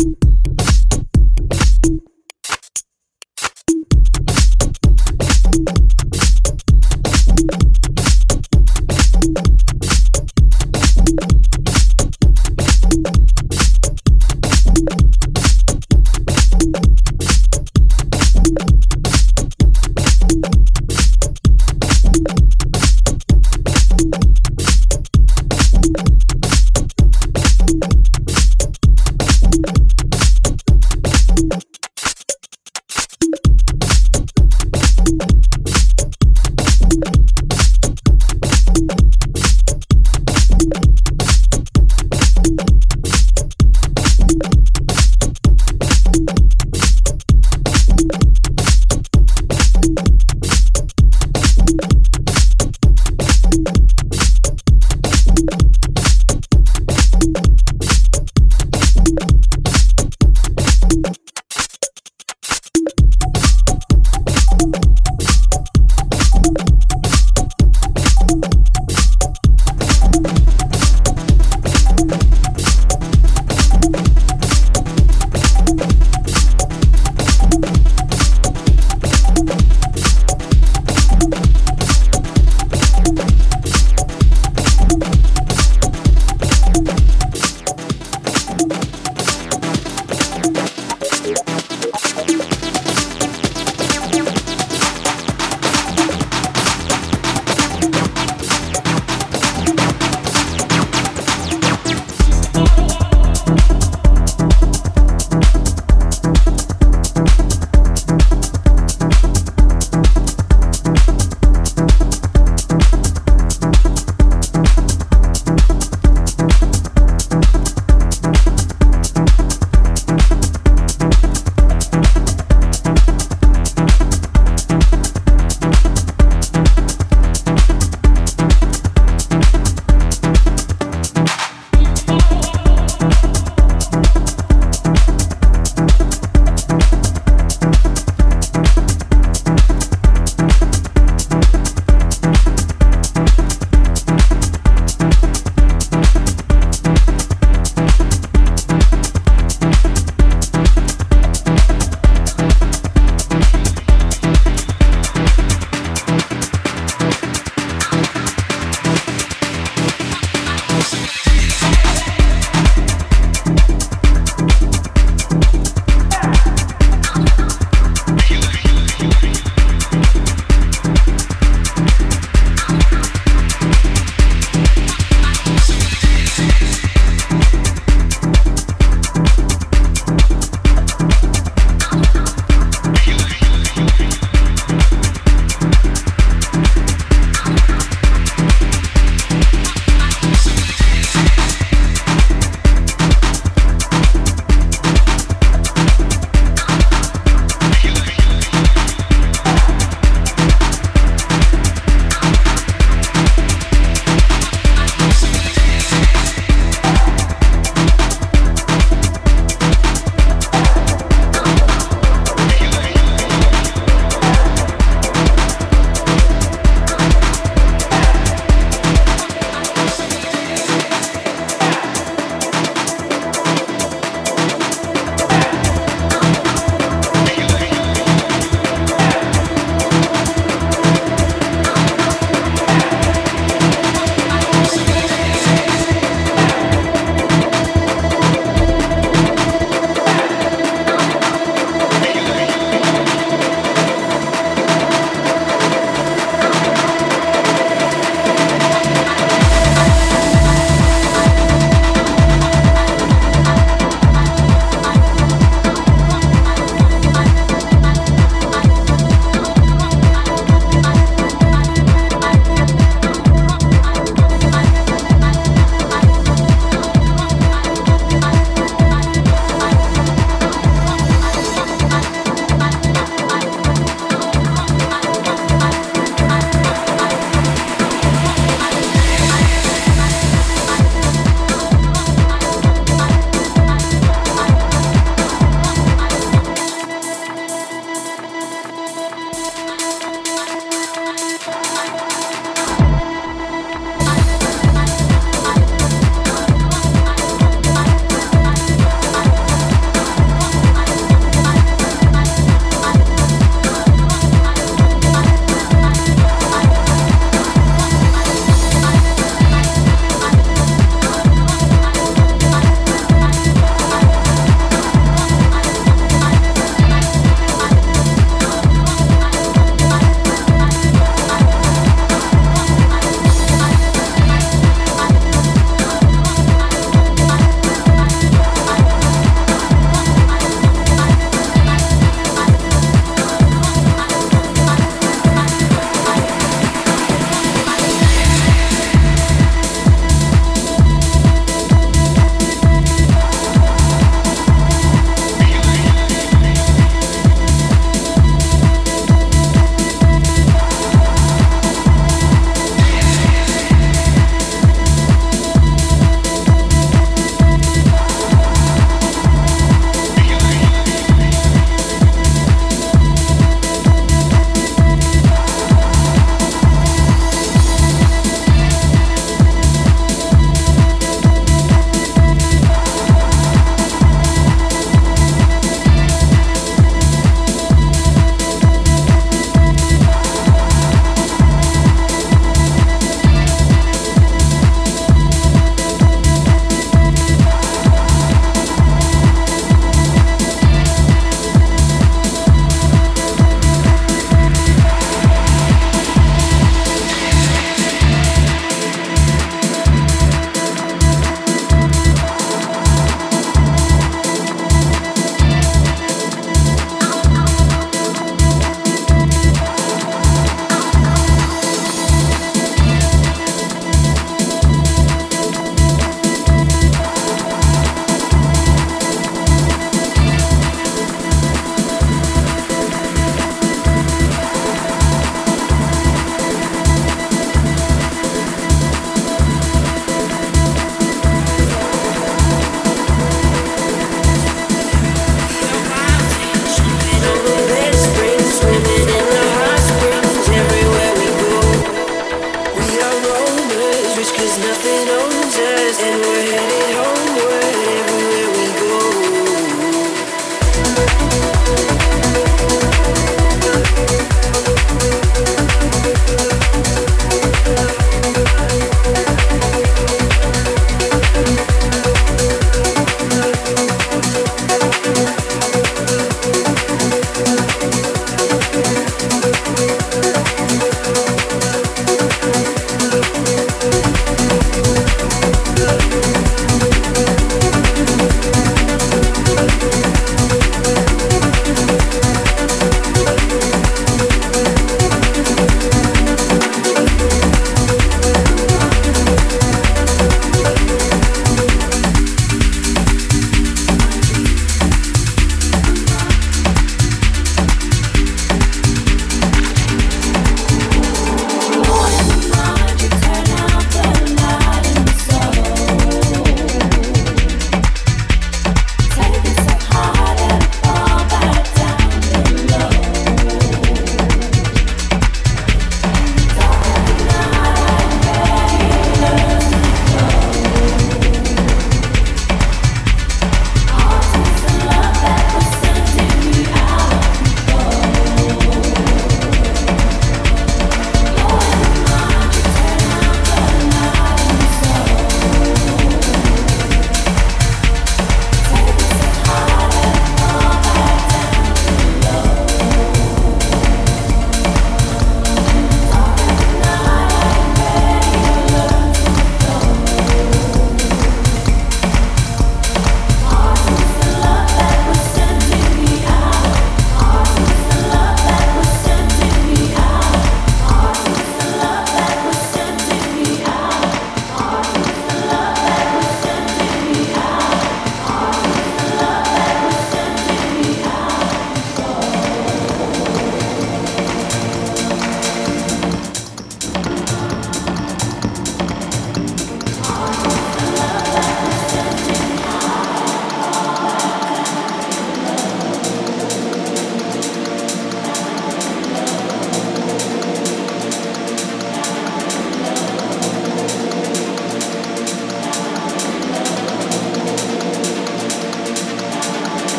you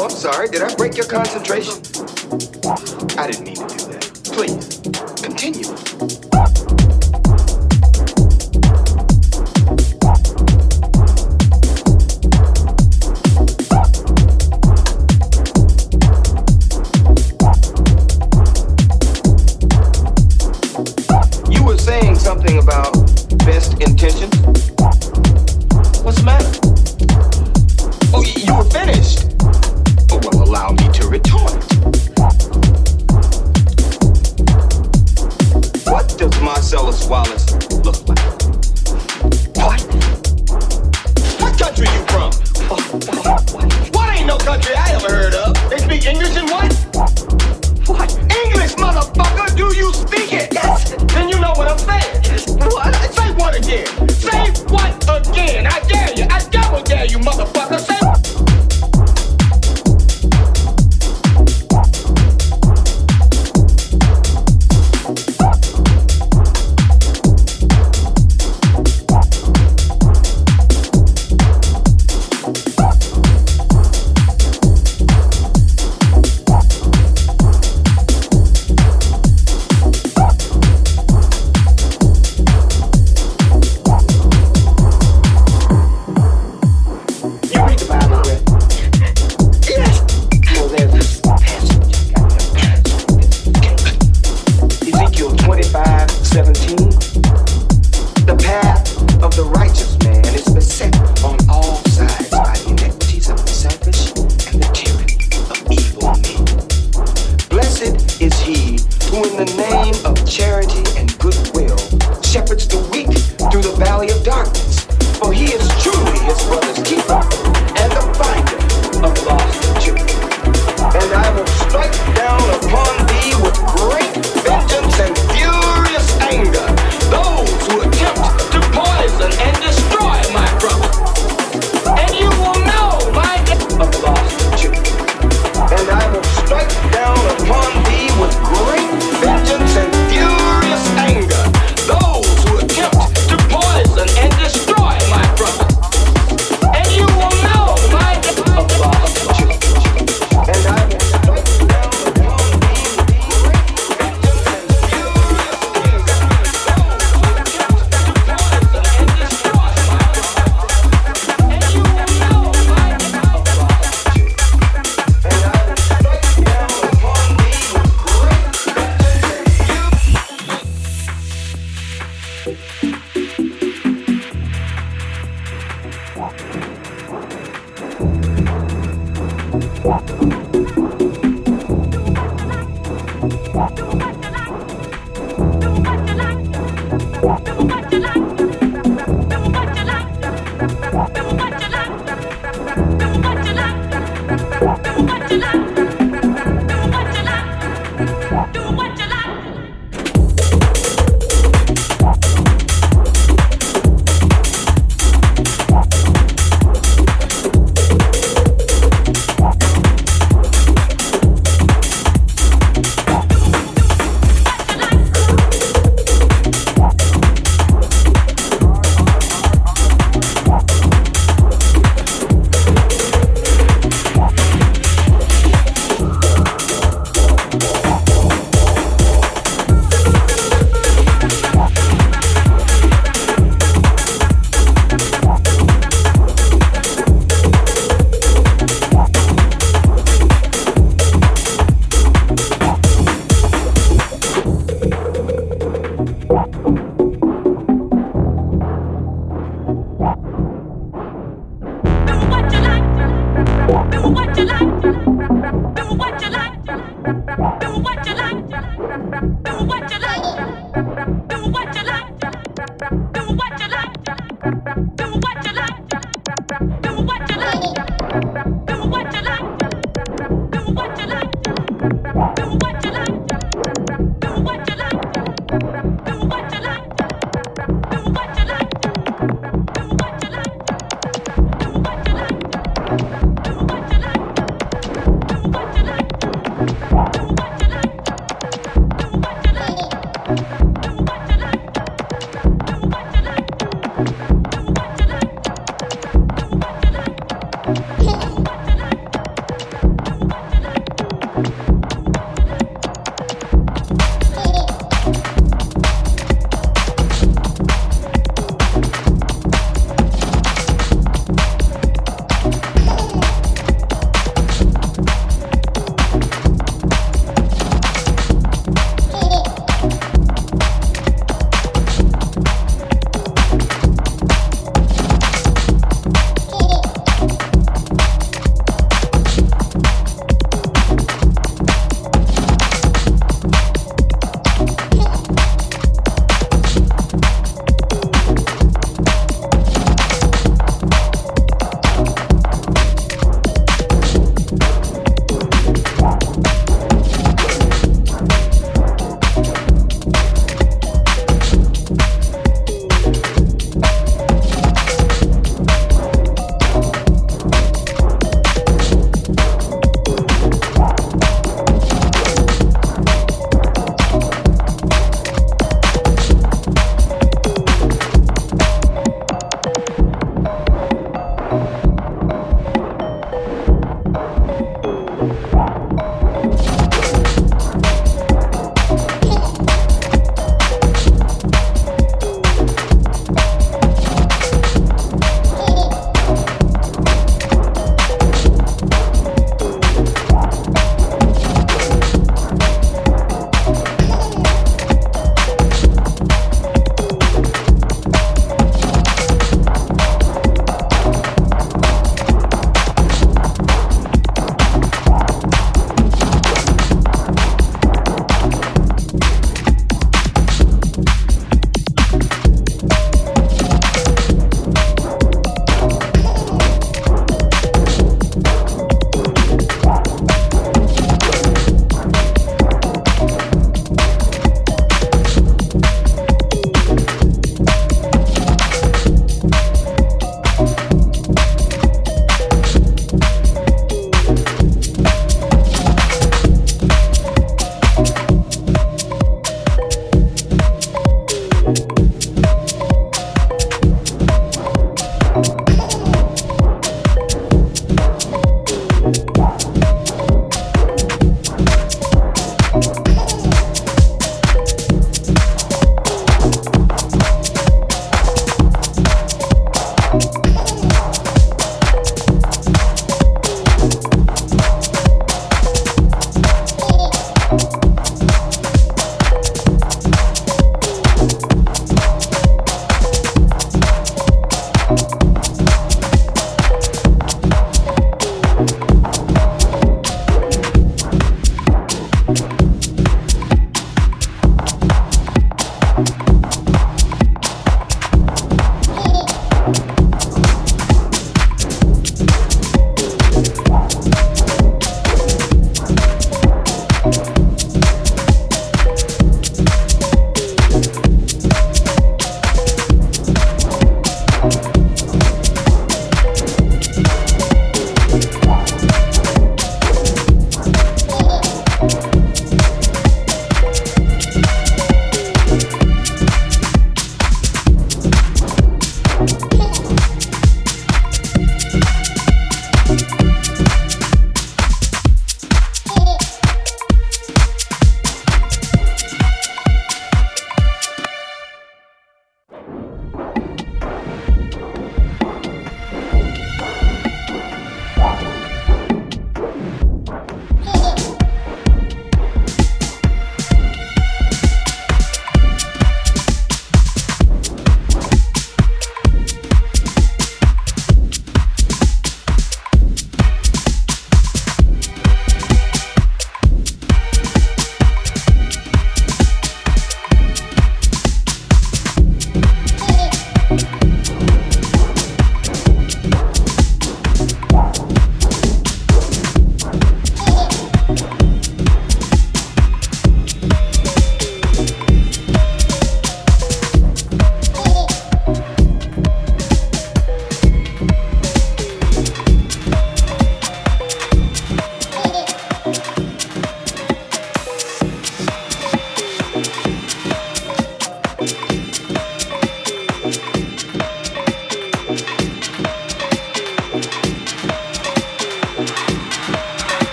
Oh, I'm sorry. Did I break your concentration? I didn't mean to do that. Please, continue.